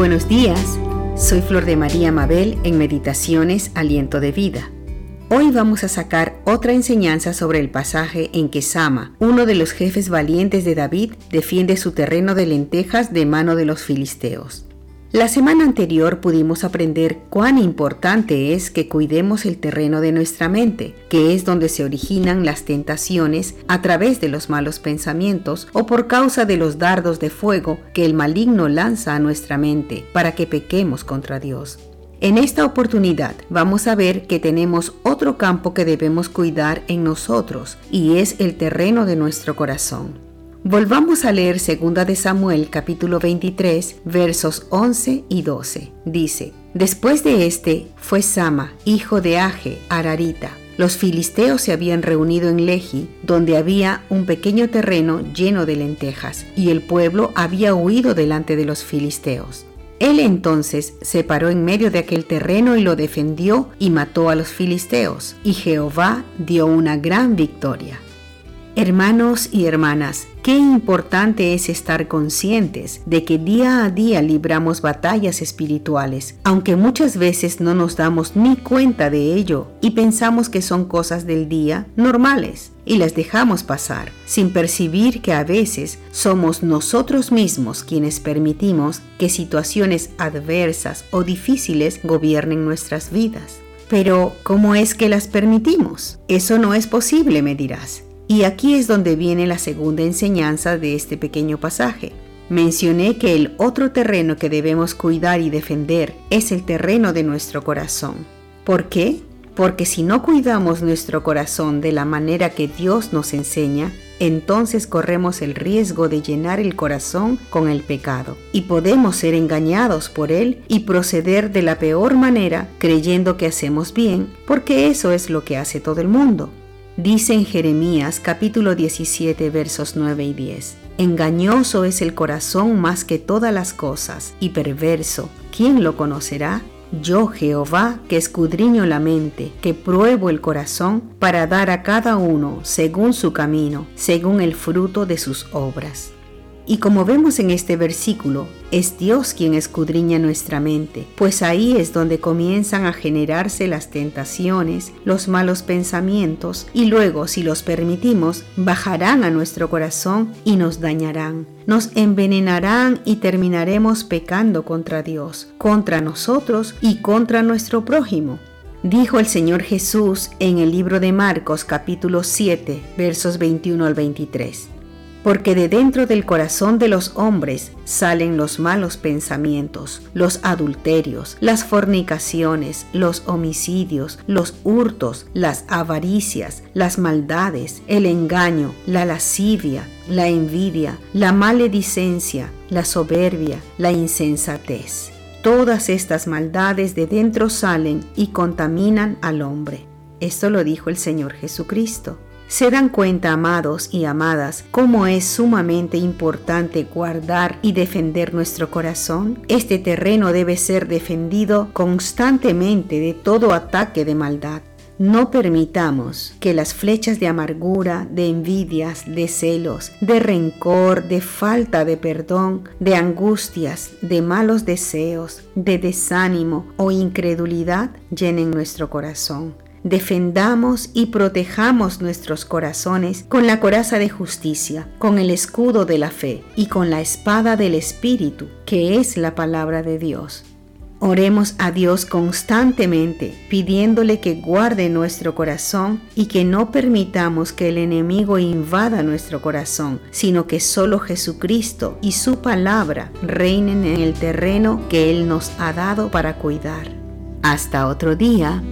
Buenos días, soy Flor de María Mabel en Meditaciones Aliento de Vida. Hoy vamos a sacar otra enseñanza sobre el pasaje en que Sama, uno de los jefes valientes de David, defiende su terreno de lentejas de mano de los filisteos. La semana anterior pudimos aprender cuán importante es que cuidemos el terreno de nuestra mente, que es donde se originan las tentaciones a través de los malos pensamientos o por causa de los dardos de fuego que el maligno lanza a nuestra mente para que pequemos contra Dios. En esta oportunidad vamos a ver que tenemos otro campo que debemos cuidar en nosotros y es el terreno de nuestro corazón. Volvamos a leer 2 de Samuel capítulo 23 versos 11 y 12. Dice, Después de este fue Sama, hijo de Age, Ararita. Los filisteos se habían reunido en Lehi, donde había un pequeño terreno lleno de lentejas, y el pueblo había huido delante de los filisteos. Él entonces se paró en medio de aquel terreno y lo defendió y mató a los filisteos, y Jehová dio una gran victoria. Hermanos y hermanas, qué importante es estar conscientes de que día a día libramos batallas espirituales, aunque muchas veces no nos damos ni cuenta de ello y pensamos que son cosas del día normales y las dejamos pasar, sin percibir que a veces somos nosotros mismos quienes permitimos que situaciones adversas o difíciles gobiernen nuestras vidas. Pero, ¿cómo es que las permitimos? Eso no es posible, me dirás. Y aquí es donde viene la segunda enseñanza de este pequeño pasaje. Mencioné que el otro terreno que debemos cuidar y defender es el terreno de nuestro corazón. ¿Por qué? Porque si no cuidamos nuestro corazón de la manera que Dios nos enseña, entonces corremos el riesgo de llenar el corazón con el pecado y podemos ser engañados por él y proceder de la peor manera creyendo que hacemos bien, porque eso es lo que hace todo el mundo. Dice en Jeremías capítulo 17 versos 9 y 10. Engañoso es el corazón más que todas las cosas y perverso. ¿Quién lo conocerá? Yo Jehová, que escudriño la mente, que pruebo el corazón, para dar a cada uno según su camino, según el fruto de sus obras. Y como vemos en este versículo, es Dios quien escudriña nuestra mente, pues ahí es donde comienzan a generarse las tentaciones, los malos pensamientos, y luego, si los permitimos, bajarán a nuestro corazón y nos dañarán, nos envenenarán y terminaremos pecando contra Dios, contra nosotros y contra nuestro prójimo. Dijo el Señor Jesús en el libro de Marcos capítulo 7 versos 21 al 23 porque de dentro del corazón de los hombres salen los malos pensamientos, los adulterios, las fornicaciones, los homicidios, los hurtos, las avaricias, las maldades, el engaño, la lascivia, la envidia, la maledicencia, la soberbia, la insensatez. Todas estas maldades de dentro salen y contaminan al hombre. Esto lo dijo el Señor Jesucristo. Se dan cuenta, amados y amadas, cómo es sumamente importante guardar y defender nuestro corazón. Este terreno debe ser defendido constantemente de todo ataque de maldad. No permitamos que las flechas de amargura, de envidias, de celos, de rencor, de falta de perdón, de angustias, de malos deseos, de desánimo o incredulidad llenen nuestro corazón defendamos y protejamos nuestros corazones con la coraza de justicia, con el escudo de la fe y con la espada del Espíritu, que es la palabra de Dios. Oremos a Dios constantemente, pidiéndole que guarde nuestro corazón y que no permitamos que el enemigo invada nuestro corazón, sino que solo Jesucristo y su palabra reinen en el terreno que Él nos ha dado para cuidar. Hasta otro día.